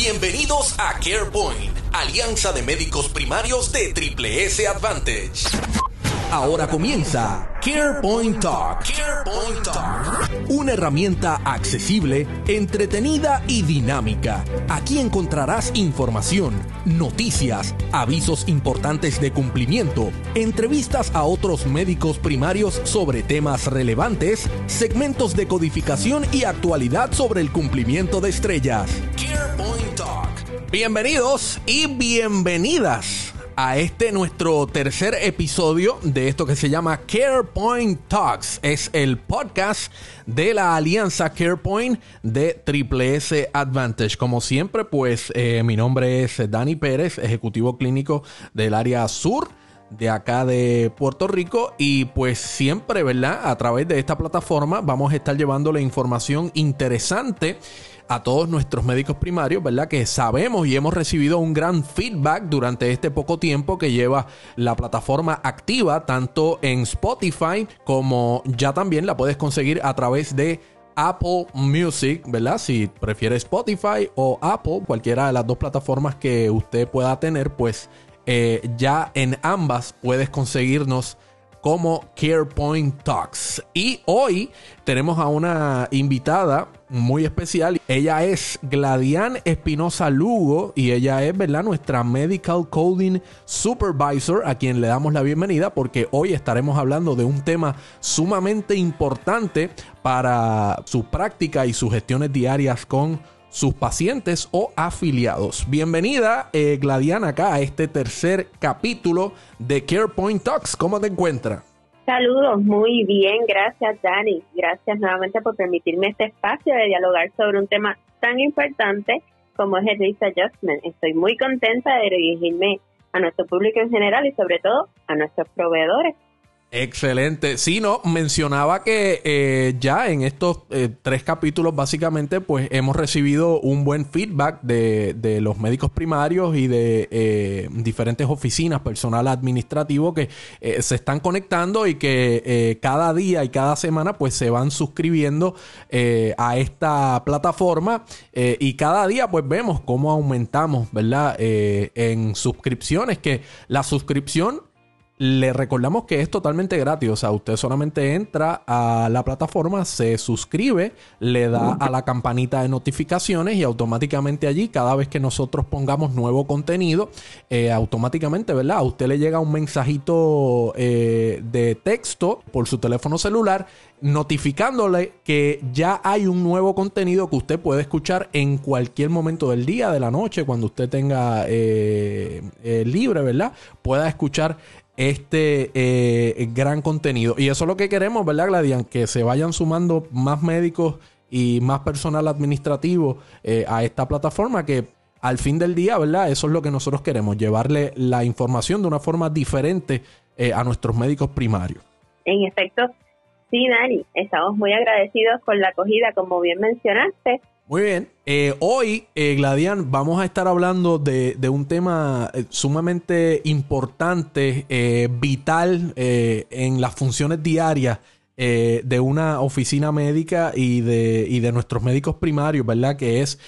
Bienvenidos a CarePoint, Alianza de Médicos Primarios de Triple S Advantage. Ahora comienza CarePoint Talk. CarePoint Talk. Una herramienta accesible, entretenida y dinámica. Aquí encontrarás información, noticias, avisos importantes de cumplimiento, entrevistas a otros médicos primarios sobre temas relevantes, segmentos de codificación y actualidad sobre el cumplimiento de estrellas. CarePoint Talk. Bienvenidos y bienvenidas a este nuestro tercer episodio de esto que se llama CarePoint Talks. Es el podcast de la alianza CarePoint de Triple S Advantage. Como siempre, pues eh, mi nombre es Dani Pérez, ejecutivo clínico del área sur de acá de Puerto Rico y pues siempre, ¿verdad? A través de esta plataforma vamos a estar llevándole información interesante a todos nuestros médicos primarios, ¿verdad? Que sabemos y hemos recibido un gran feedback durante este poco tiempo que lleva la plataforma activa, tanto en Spotify como ya también la puedes conseguir a través de Apple Music, ¿verdad? Si prefiere Spotify o Apple, cualquiera de las dos plataformas que usted pueda tener, pues eh, ya en ambas puedes conseguirnos como CarePoint Talks. Y hoy tenemos a una invitada muy especial. Ella es Gladian Espinosa Lugo y ella es, ¿verdad? Nuestra Medical Coding Supervisor a quien le damos la bienvenida porque hoy estaremos hablando de un tema sumamente importante para su práctica y sus gestiones diarias con sus pacientes o afiliados. Bienvenida, eh, Gladiana, acá a este tercer capítulo de CarePoint Talks. ¿Cómo te encuentras? Saludos, muy bien, gracias Dani. Gracias nuevamente por permitirme este espacio de dialogar sobre un tema tan importante como es el Risk Adjustment. Estoy muy contenta de dirigirme a nuestro público en general y sobre todo a nuestros proveedores Excelente. Sí, no, mencionaba que eh, ya en estos eh, tres capítulos básicamente pues hemos recibido un buen feedback de, de los médicos primarios y de eh, diferentes oficinas, personal administrativo que se están conectando y que cada día y cada semana pues se van suscribiendo a esta plataforma y cada día pues vemos cómo aumentamos, ¿verdad? en suscripciones, que la suscripción le recordamos que es totalmente gratis, o sea, usted solamente entra a la plataforma, se suscribe, le da a la campanita de notificaciones y automáticamente allí, cada vez que nosotros pongamos nuevo contenido, eh, automáticamente, ¿verdad? A usted le llega un mensajito eh, de texto por su teléfono celular notificándole que ya hay un nuevo contenido que usted puede escuchar en cualquier momento del día, de la noche, cuando usted tenga eh, libre, ¿verdad? Pueda escuchar este eh, gran contenido. Y eso es lo que queremos, ¿verdad, Gladian? Que se vayan sumando más médicos y más personal administrativo eh, a esta plataforma que al fin del día, ¿verdad? Eso es lo que nosotros queremos, llevarle la información de una forma diferente eh, a nuestros médicos primarios. En efecto, sí, Dani, estamos muy agradecidos con la acogida, como bien mencionaste. Muy bien. Eh, hoy, eh, Gladian, vamos a estar hablando de, un tema eh, sumamente importante, vital en las funciones diarias de una oficina médica y de, y de nuestros médicos primarios, ¿verdad? Que es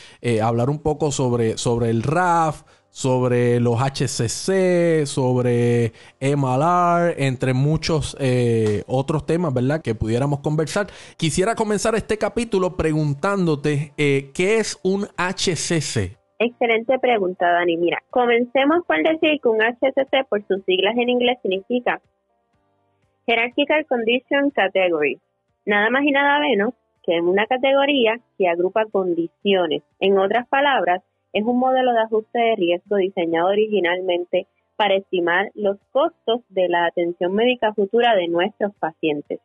hablar un poco sobre, sobre el RAF, sobre los HCC, sobre MLR, entre muchos eh, otros temas, ¿verdad? Que pudiéramos conversar. Quisiera comenzar este capítulo preguntándote eh, qué es un HCC. Excelente pregunta, Dani. Mira, comencemos por decir que un HCC, por sus siglas en inglés, significa Hierarchical Condition Category. Nada más y nada menos que una categoría que agrupa condiciones. En otras palabras, es un modelo de ajuste de riesgo diseñado originalmente para estimar los costos de la atención médica futura de nuestros pacientes.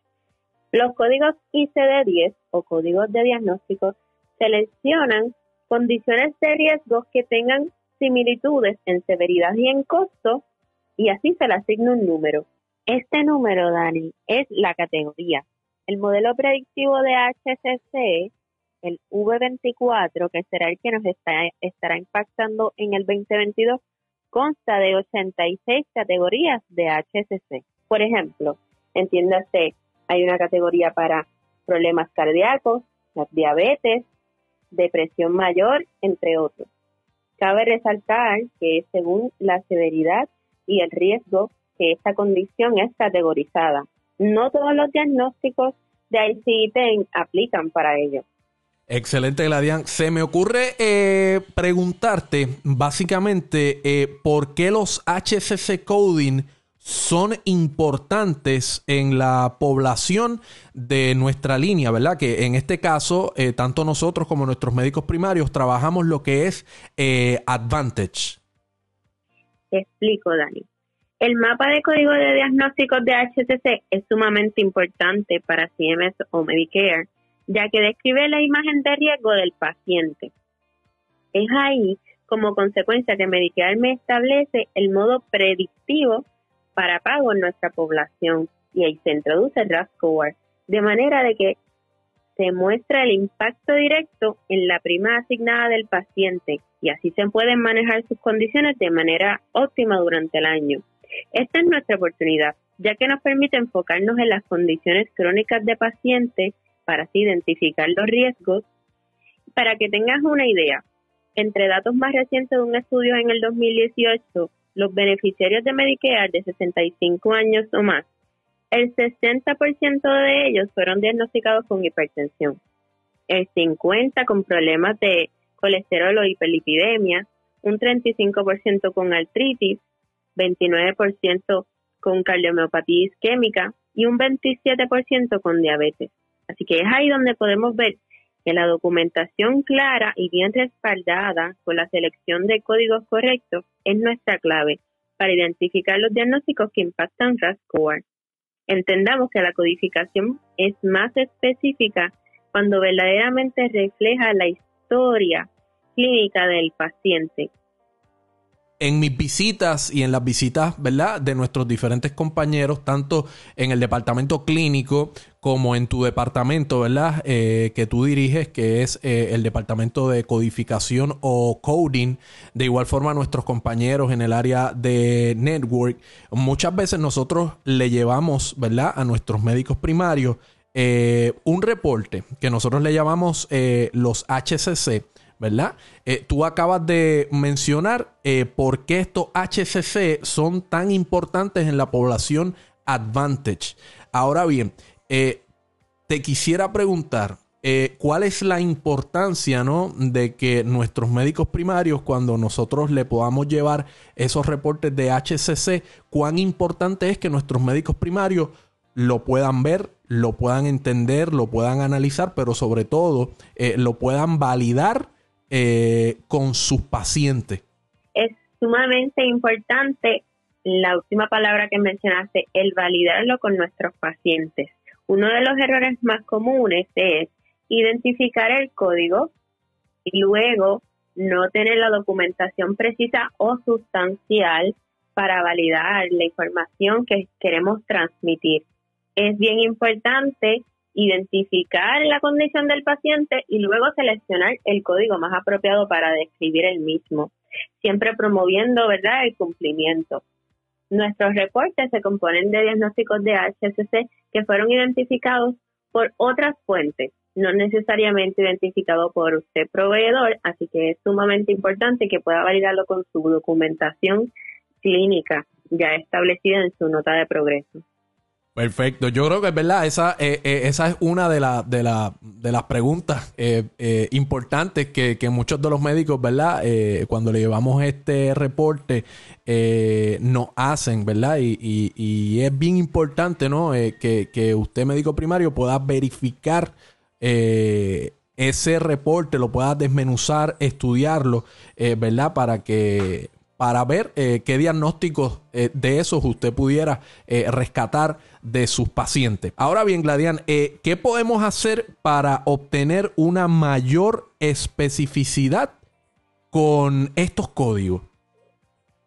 Los códigos ICD-10 o códigos de diagnóstico seleccionan condiciones de riesgo que tengan similitudes en severidad y en costo y así se le asigna un número. Este número, Dani, es la categoría. El modelo predictivo de HCC el V24, que será el que nos estará impactando en el 2022, consta de 86 categorías de HCC. Por ejemplo, entiéndase, hay una categoría para problemas cardíacos, diabetes, depresión mayor, entre otros. Cabe resaltar que según la severidad y el riesgo que esta condición es categorizada, no todos los diagnósticos de ICD-10 aplican para ello. Excelente, Gladian. Se me ocurre eh, preguntarte básicamente eh, por qué los HCC coding son importantes en la población de nuestra línea, ¿verdad? Que en este caso, eh, tanto nosotros como nuestros médicos primarios trabajamos lo que es Advantage. Te explico, Dani. El mapa de código de diagnósticos de HCC es sumamente importante para CMS o Medicare ya que describe la imagen de riesgo del paciente. Es ahí, como consecuencia, que Medicare me establece el modo predictivo para pago en nuestra población y ahí se introduce el RAS score, de manera de que se muestra el impacto directo en la prima asignada del paciente y así se pueden manejar sus condiciones de manera óptima durante el año. Esta es nuestra oportunidad, ya que nos permite enfocarnos en las condiciones crónicas de pacientes para así identificar los riesgos. Para que tengas una idea, entre datos más recientes de un estudio en el 2018, los beneficiarios de Medicare de 65 años o más, el 60% de ellos fueron diagnosticados con hipertensión, el 50% con problemas de colesterol o hiperlipidemia, un 35% con artritis, 29% con cardiomiopatía isquémica y un 27% con diabetes. Así que es ahí donde podemos ver que la documentación clara y bien respaldada con la selección de códigos correctos es nuestra clave para identificar los diagnósticos que impactan RAS-Score. Entendamos que la codificación es más específica cuando verdaderamente refleja la historia clínica del paciente en mis visitas y en las visitas, ¿verdad? De nuestros diferentes compañeros, tanto en el departamento clínico como en tu departamento, ¿verdad? Eh, que tú diriges, que es eh, el departamento de codificación o coding. De igual forma, nuestros compañeros en el área de network. Muchas veces nosotros le llevamos, ¿verdad? A nuestros médicos primarios eh, un reporte que nosotros le llamamos los HCC ¿verdad? Eh, tú acabas de mencionar eh, por qué estos HCC son tan importantes en la población Advantage. Ahora bien, eh, te quisiera preguntar, ¿cuál es la importancia ¿no? de que nuestros médicos primarios, cuando nosotros le podamos llevar esos reportes de HCC, cuán importante es que nuestros médicos primarios lo puedan ver, lo puedan entender, lo puedan analizar, pero sobre todo lo puedan validar eh, con sus pacientes? Es sumamente importante la última palabra que mencionaste, el validarlo con nuestros pacientes. Uno de los errores más comunes es identificar el código y luego no tener la documentación precisa o sustancial para validar la información que queremos transmitir. Es bien importante identificar la condición del paciente y luego seleccionar el código más apropiado para describir el mismo, siempre promoviendo ¿verdad? el cumplimiento. Nuestros reportes se componen de diagnósticos de HSC que fueron identificados por otras fuentes, no necesariamente identificados por usted proveedor, así que es sumamente importante que pueda validarlo con su documentación clínica ya establecida en su nota de progreso. Perfecto, yo creo que es verdad, esa, eh, eh, esa es una de, de, de las preguntas eh, importantes que, muchos de los médicos, ¿verdad? cuando le llevamos este reporte, nos hacen, ¿verdad? Y, y, es bien importante, ¿no? que, que usted, médico primario, pueda verificar ese reporte, lo pueda desmenuzar, estudiarlo, ¿verdad? Para que para ver eh, qué diagnósticos eh, de esos usted pudiera eh, rescatar de sus pacientes. Ahora bien, Gladian, ¿qué podemos hacer para obtener una mayor especificidad con estos códigos?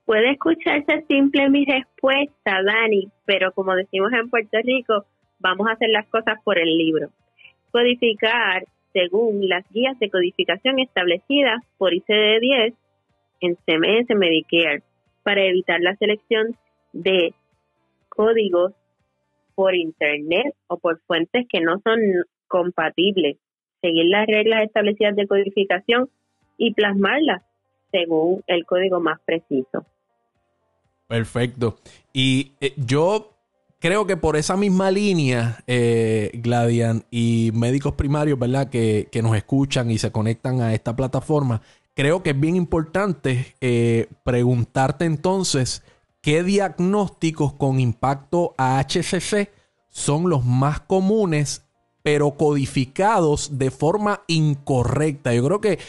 Puede escucharse simple mi respuesta, Dani, pero como decimos en Puerto Rico, vamos a hacer las cosas por el libro. Codificar según las guías de codificación establecidas por ICD-10 en CMS Medicare para evitar la selección de códigos por internet o por fuentes que no son compatibles, seguir las reglas establecidas de codificación y plasmarlas. según el código más preciso. Perfecto. Y eh, yo creo que por esa misma línea, eh, Gladian y médicos primarios, ¿verdad? Que, nos escuchan y se conectan a esta plataforma, creo que es bien importante eh, preguntarte entonces qué diagnósticos con impacto a HCC son los más comunes pero codificados de forma incorrecta. Yo creo que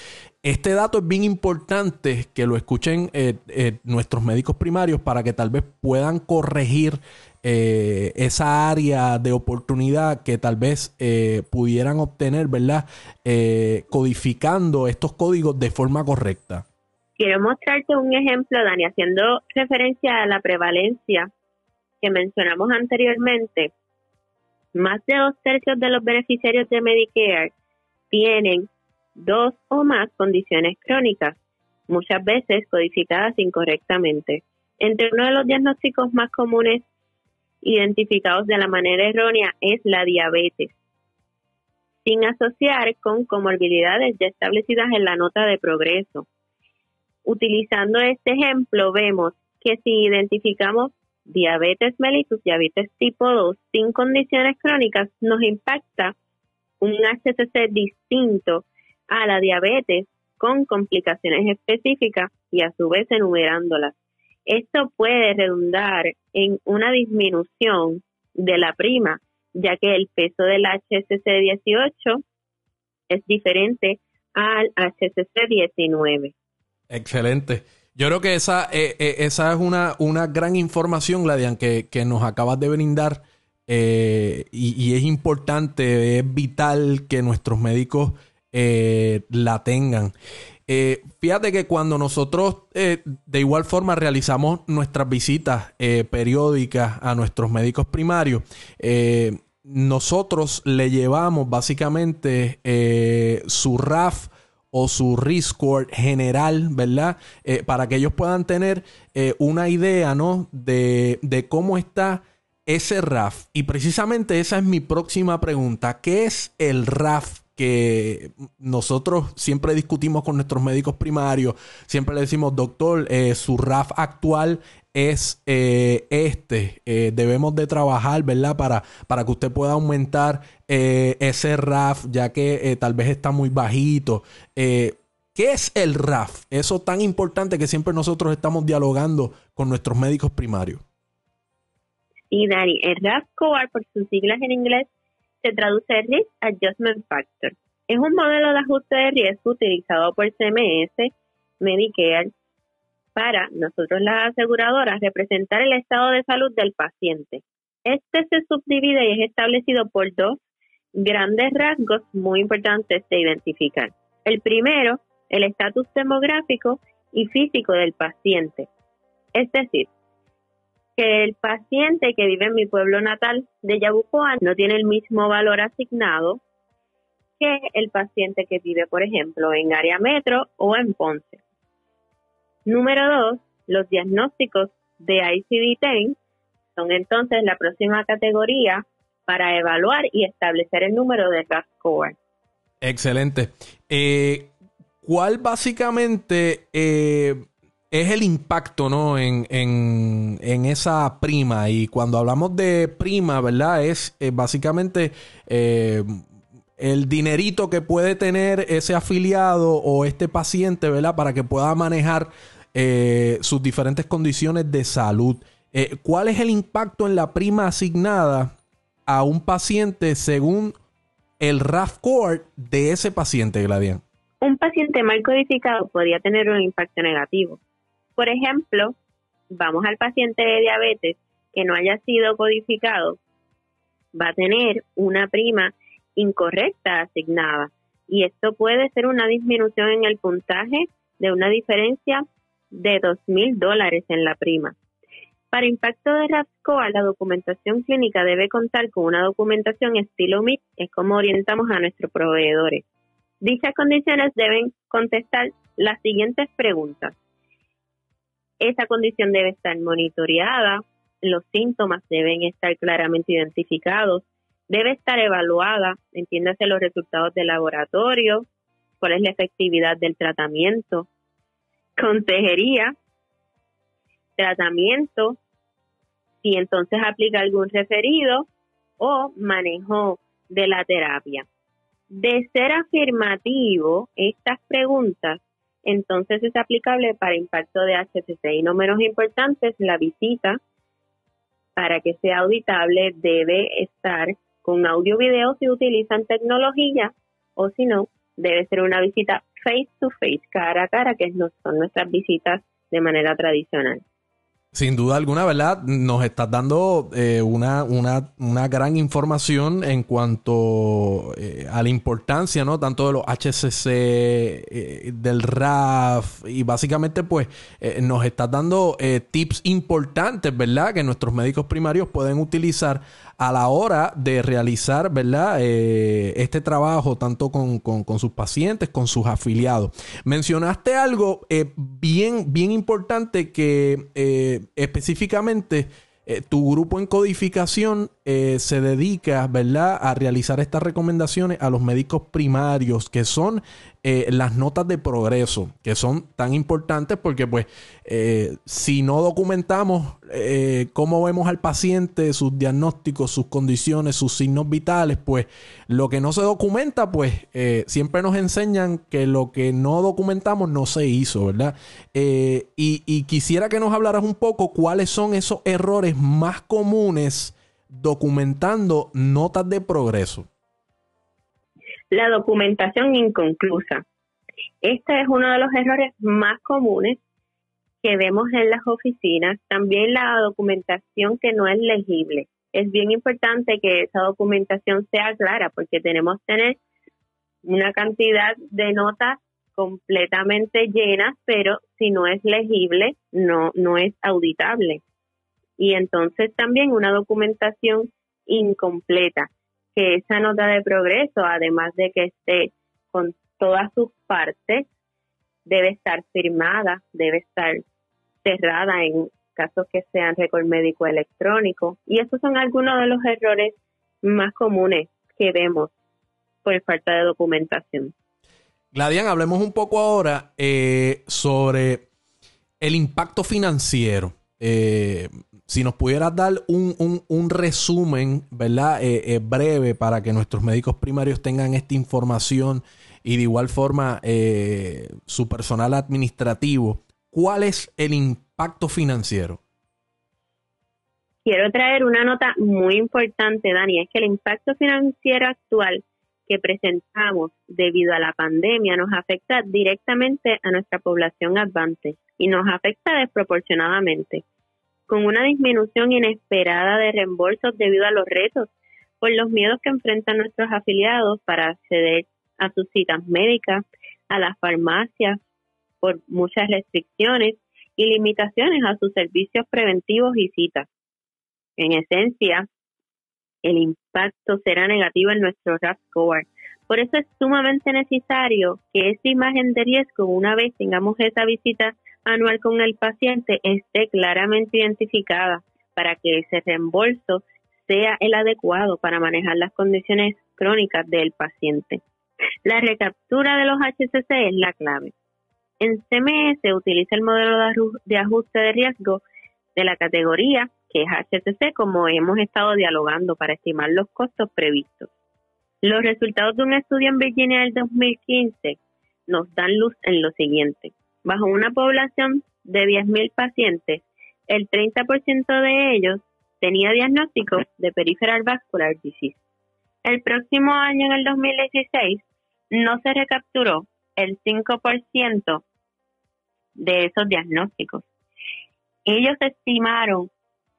este dato es bien importante que lo escuchen eh, eh, nuestros médicos primarios para que tal vez puedan corregir eh, esa área de oportunidad que tal vez pudieran obtener, ¿verdad? codificando estos códigos de forma correcta. Quiero mostrarte un ejemplo, Dani, haciendo referencia a la prevalencia que mencionamos anteriormente. Más de dos tercios de los beneficiarios de Medicare tienen dos o más condiciones crónicas, muchas veces codificadas incorrectamente. Entre uno de los diagnósticos más comunes identificados de la manera errónea es la diabetes, sin asociar con comorbilidades ya establecidas en la nota de progreso. Utilizando este ejemplo, vemos que si identificamos diabetes mellitus, diabetes tipo 2, sin condiciones crónicas, nos impacta un HCC distinto a la diabetes con complicaciones específicas y a su vez enumerándolas. Esto puede redundar en una disminución de la prima, ya que el peso del HCC 18 es diferente al HCC 19. Excelente. Yo creo que esa, eh, eh, esa es una, una gran información, Gladian, que, que nos acabas de brindar. Eh, y, y, es importante, es vital que nuestros médicos eh, la tengan. Eh, fíjate que cuando nosotros eh, de igual forma realizamos nuestras visitas periódicas a nuestros médicos primarios, nosotros le llevamos básicamente su RAF o su risk score general, ¿verdad? para que ellos puedan tener una idea, ¿no? De, de cómo está ese RAF. Y precisamente esa es mi próxima pregunta. ¿Qué es el RAF que nosotros siempre discutimos con nuestros médicos primarios, siempre le decimos, doctor, eh, su RAF actual es eh, este, eh, debemos de trabajar, ¿verdad? Para, para que usted pueda aumentar ese RAF, ya que tal vez está muy bajito. ¿Qué es el RAF? Eso tan importante que siempre nosotros estamos dialogando con nuestros médicos primarios. Y Dani, el RAF Core, por sus siglas en inglés, se traduce Risk Adjustment Factor. Es un modelo de ajuste de riesgo utilizado por CMS, Medicare, para nosotros las aseguradoras representar el estado de salud del paciente. Este se subdivide y es establecido por dos grandes rasgos muy importantes de identificar. El primero, el estatus demográfico y físico del paciente. Es decir, que el paciente que vive en mi pueblo natal de Yabucoa no tiene el mismo valor asignado que el paciente que vive, por ejemplo, en área metro o en Ponce. Número dos, los diagnósticos de ICD-10 son entonces la próxima categoría para evaluar y establecer el número de RAF score. Excelente. Eh, ¿Cuál básicamente eh, es el impacto, ¿no? En, en, esa prima. Y cuando hablamos de prima, ¿verdad? Es eh, básicamente eh, el dinerito que puede tener ese afiliado o este paciente, ¿verdad? Para que pueda manejar eh, sus diferentes condiciones de salud. ¿Cuál es el impacto en la prima asignada a un paciente según el RAF core de ese paciente, Gladian? Un paciente mal codificado podría tener un impacto negativo por ejemplo, vamos al paciente de diabetes que no haya sido codificado, va a tener una prima incorrecta asignada y esto puede ser una disminución en el puntaje de una diferencia de dos mil dólares en la prima. Para impacto de RAPSCOA, la documentación clínica debe contar con una documentación estilo MIT, es como orientamos a nuestros proveedores. Dichas condiciones deben contestar las siguientes preguntas. Esa condición debe estar monitoreada, los síntomas deben estar claramente identificados, debe estar evaluada, entiéndase los resultados del laboratorio, cuál es la efectividad del tratamiento. consejería, tratamiento, si entonces aplica algún referido o manejo de la terapia. De ser afirmativo estas preguntas, entonces es aplicable para impacto de HCC y no menos importante la visita para que sea auditable debe estar con audio video si utilizan tecnología o si no debe ser una visita face to face cara a cara que no son nuestras visitas de manera tradicional. Sin duda alguna, ¿verdad? Nos estás dando eh, una, una, una, gran información en cuanto eh, a la importancia, ¿no? Tanto de los HCC, eh, del RAF, y básicamente, pues, nos estás dando tips importantes, ¿verdad? Que nuestros médicos primarios pueden utilizar a la hora de realizar, ¿verdad? Este trabajo tanto con, sus pacientes, con sus afiliados. Mencionaste algo bien, bien importante que eh, específicamente tu grupo en codificación se dedica, ¿verdad?, a realizar estas recomendaciones a los médicos primarios, que son eh, las notas de progreso, que son tan importantes porque pues eh, si no documentamos eh, cómo vemos al paciente, sus diagnósticos, sus condiciones, sus signos vitales, pues lo que no se documenta, pues siempre nos enseñan que lo que no documentamos no se hizo, ¿verdad? Y, y quisiera que nos hablaras un poco cuáles son esos errores más comunes documentando notas de progreso. La documentación inconclusa. Este es uno de los errores más comunes que vemos en las oficinas. También la documentación que no es legible. Es bien importante que esa documentación sea clara porque tenemos que tener una cantidad de notas completamente llenas, pero si no es legible, no, no es auditable. Y entonces también una documentación incompleta que esa nota de progreso, además de que esté con todas sus partes, debe estar firmada, debe estar cerrada en casos que sean récord médico electrónico. Y esos son algunos de los errores más comunes que vemos por falta de documentación. Gladian, hablemos un poco ahora eh, sobre el impacto financiero. Eh, si nos pudieras dar un, resumen, ¿verdad? Eh, eh, breve para que nuestros médicos primarios tengan esta información y de igual forma eh, su personal administrativo, ¿cuál es el impacto financiero? Quiero traer una nota muy importante, Dani, es que el impacto financiero actual que presentamos debido a la pandemia nos afecta directamente a nuestra población advante y nos afecta desproporcionadamente con una disminución inesperada de reembolsos debido a los retos por los miedos que enfrentan nuestros afiliados para acceder a sus citas médicas, a las farmacias, por muchas restricciones y limitaciones a sus servicios preventivos y citas. En esencia, el impacto será negativo en nuestro RAF score. Por eso es sumamente necesario que esta imagen de riesgo, una vez tengamos esa visita anual con el paciente esté claramente identificada para que ese reembolso sea el adecuado para manejar las condiciones crónicas del paciente. La recaptura de los HCC es la clave. En CMS se utiliza el modelo de ajuste de riesgo de la categoría que es HCC como hemos estado dialogando para estimar los costos previstos. Los resultados de un estudio en Virginia del 2015 nos dan luz en lo siguiente. Bajo una población de 10.000 pacientes, el 30% de ellos tenía diagnóstico de peripheral vascular disease. El próximo año, en el 2016, no se recapturó el 5% de esos diagnósticos. Ellos estimaron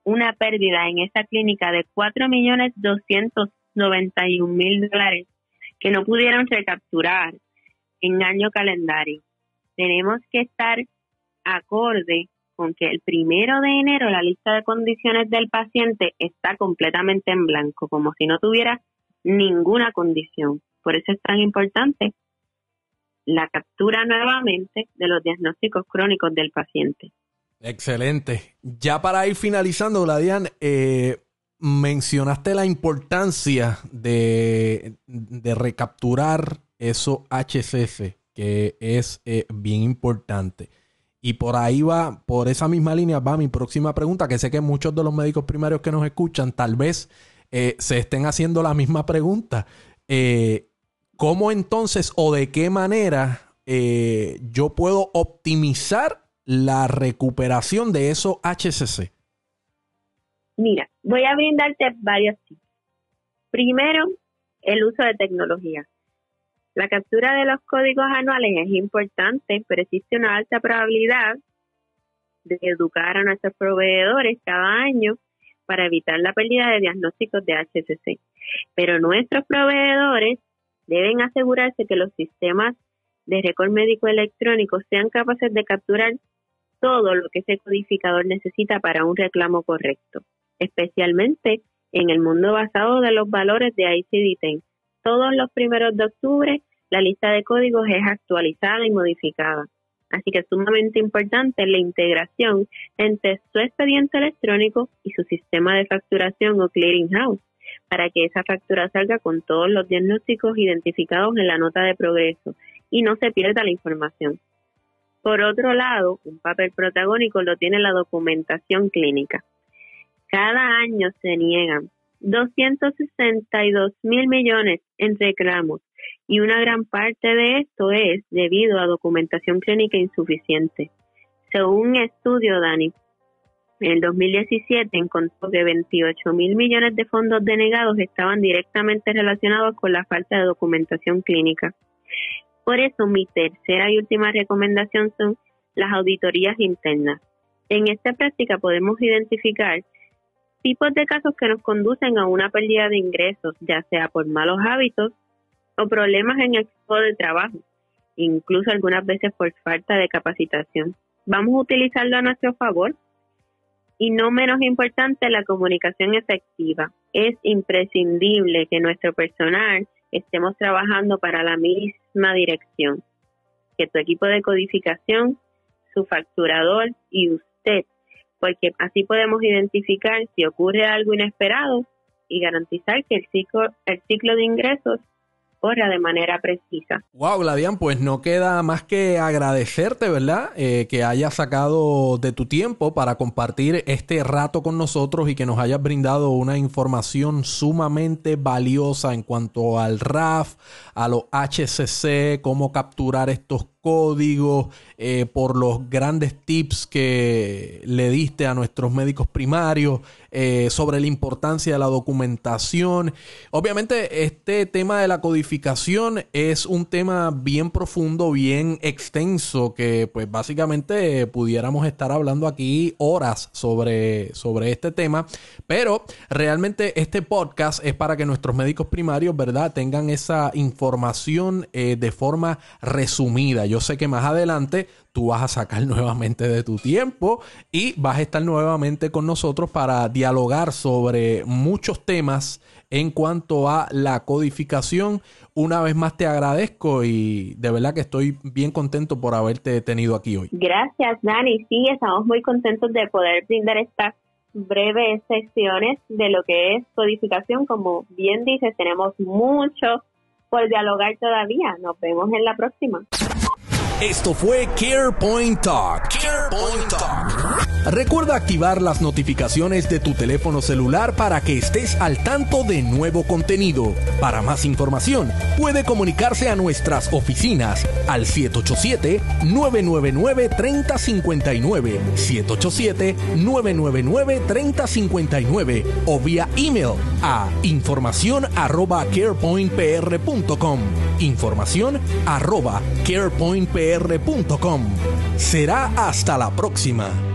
una pérdida en esa clínica de 4.291.000 dólares que no pudieron recapturar en año calendario tenemos que estar acorde con que el primero de enero la lista de condiciones del paciente está completamente en blanco, como si no tuviera ninguna condición. Por eso es tan importante la captura nuevamente de los diagnósticos crónicos del paciente. Excelente. Ya para ir finalizando, Gladian, eh, mencionaste la importancia de, recapturar esos HCF que es eh, bien importante. Y por ahí va, por esa misma línea va mi próxima pregunta, que sé que muchos de los médicos primarios que nos escuchan tal vez eh, se estén haciendo la misma pregunta. Eh, ¿Cómo entonces o de qué manera eh, yo puedo optimizar la recuperación de esos HCC? Mira, voy a brindarte varios tips. Primero, el uso de tecnología. La captura de los códigos anuales es importante, pero existe una alta probabilidad de educar a nuestros proveedores cada año para evitar la pérdida de diagnósticos de HCC. Pero nuestros proveedores deben asegurarse que los sistemas de récord médico electrónico sean capaces de capturar todo lo que ese codificador necesita para un reclamo correcto, especialmente en el mundo basado de los valores de ICD-10 todos los primeros de octubre la lista de códigos es actualizada y modificada. Así que es sumamente importante la integración entre su expediente electrónico y su sistema de facturación o clearinghouse para que esa factura salga con todos los diagnósticos identificados en la nota de progreso y no se pierda la información. Por otro lado, un papel protagónico lo tiene la documentación clínica. Cada año se niegan 262 mil millones en reclamos y una gran parte de esto es debido a documentación clínica insuficiente. Según un estudio, Dani, en el 2017 encontró que 28 mil millones de fondos denegados estaban directamente relacionados con la falta de documentación clínica. Por eso mi tercera y última recomendación son las auditorías internas. En esta práctica podemos identificar tipos de casos que nos conducen a una pérdida de ingresos, ya sea por malos hábitos o problemas en el equipo de trabajo, incluso algunas veces por falta de capacitación. Vamos a utilizarlo a nuestro favor y no menos importante la comunicación efectiva. Es imprescindible que nuestro personal estemos trabajando para la misma dirección, que tu equipo de codificación, su facturador y usted porque así podemos identificar si ocurre algo inesperado y garantizar que el ciclo, el ciclo de ingresos corra de manera precisa. Wow, Gladian, pues no queda más que agradecerte, ¿verdad? Eh, que hayas sacado de tu tiempo para compartir este rato con nosotros y que nos hayas brindado una información sumamente valiosa en cuanto al RAF, a los HCC, cómo capturar estos códigos, eh, por los grandes tips que le diste a nuestros médicos primarios eh, sobre la importancia de la documentación. Obviamente este tema de la codificación es un tema bien profundo, bien extenso, que pues básicamente pudiéramos estar hablando aquí horas sobre, sobre este tema, pero realmente este podcast es para que nuestros médicos primarios, ¿verdad?, tengan esa información eh, de forma resumida yo sé que más adelante tú vas a sacar nuevamente de tu tiempo y vas a estar nuevamente con nosotros para dialogar sobre muchos temas en cuanto a la codificación. Una vez más te agradezco y de verdad que estoy bien contento por haberte tenido aquí hoy. Gracias, Dani. Sí, estamos muy contentos de poder brindar estas breves secciones de lo que es codificación. Como bien dices, tenemos mucho por dialogar todavía. Nos vemos en la próxima. Esto fue CarePoint Talk. CarePoint Talk. Recuerda activar las notificaciones de tu teléfono celular para que estés al tanto de nuevo contenido. Para más información, puede comunicarse a nuestras oficinas al 787-999-3059, 787-999-3059 o vía email a información arroba carepointpr.com. Información arroba carepointpr.com. Será hasta la próxima.